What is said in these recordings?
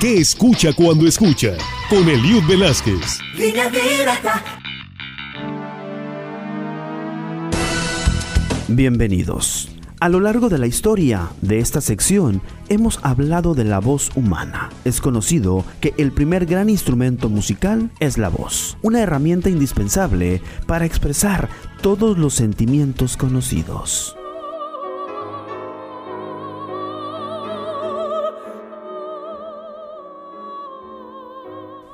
¿Qué escucha cuando escucha? Con Eliud Velázquez. Bienvenidos. A lo largo de la historia de esta sección hemos hablado de la voz humana. Es conocido que el primer gran instrumento musical es la voz, una herramienta indispensable para expresar todos los sentimientos conocidos.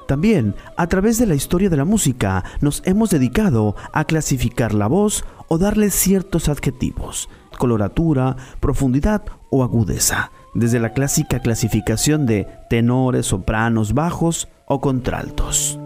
También, a través de la historia de la música, nos hemos dedicado a clasificar la voz o darle ciertos adjetivos, coloratura, profundidad o agudeza, desde la clásica clasificación de tenores, sopranos, bajos o contraltos.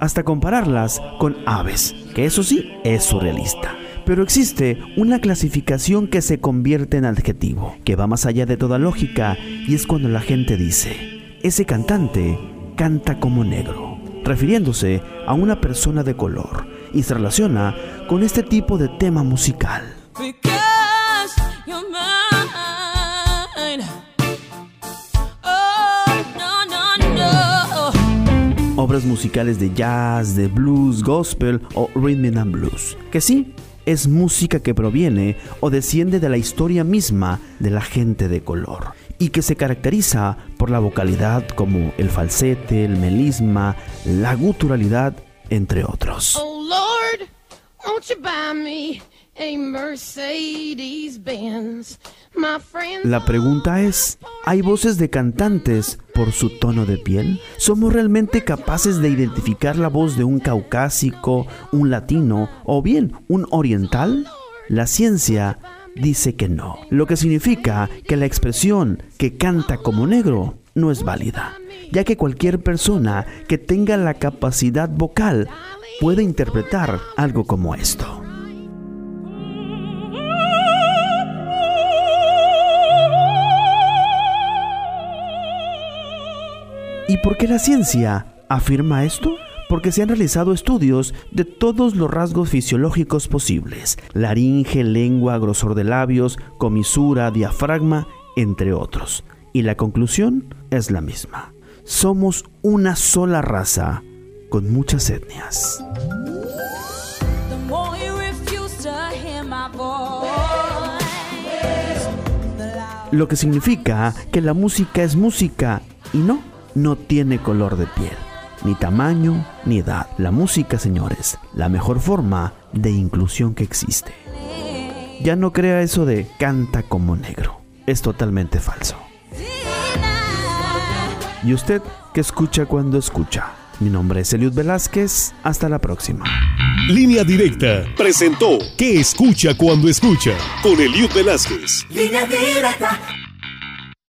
Hasta compararlas con aves, que eso sí es surrealista. Pero existe una clasificación que se convierte en adjetivo, que va más allá de toda lógica, y es cuando la gente dice, ese cantante canta como negro, refiriéndose a una persona de color, y se relaciona con este tipo de tema musical. Obras musicales de jazz, de blues, gospel o rhythm and blues, que sí, es música que proviene o desciende de la historia misma de la gente de color y que se caracteriza por la vocalidad como el falsete, el melisma, la guturalidad, entre otros. Oh Lord, you buy me? La pregunta es, ¿hay voces de cantantes por su tono de piel? ¿Somos realmente capaces de identificar la voz de un caucásico, un latino o bien un oriental? La ciencia dice que no, lo que significa que la expresión que canta como negro no es válida, ya que cualquier persona que tenga la capacidad vocal puede interpretar algo como esto. Por qué la ciencia afirma esto? Porque se han realizado estudios de todos los rasgos fisiológicos posibles, laringe, lengua, grosor de labios, comisura, diafragma, entre otros. Y la conclusión es la misma. Somos una sola raza con muchas etnias. Lo que significa que la música es música y no no tiene color de piel, ni tamaño, ni edad. La música, señores, la mejor forma de inclusión que existe. Ya no crea eso de canta como negro. Es totalmente falso. ¿Y usted qué escucha cuando escucha? Mi nombre es Eliud Velázquez. Hasta la próxima. Línea Directa presentó ¿Qué escucha cuando escucha? Con Eliud Velázquez. Línea Directa.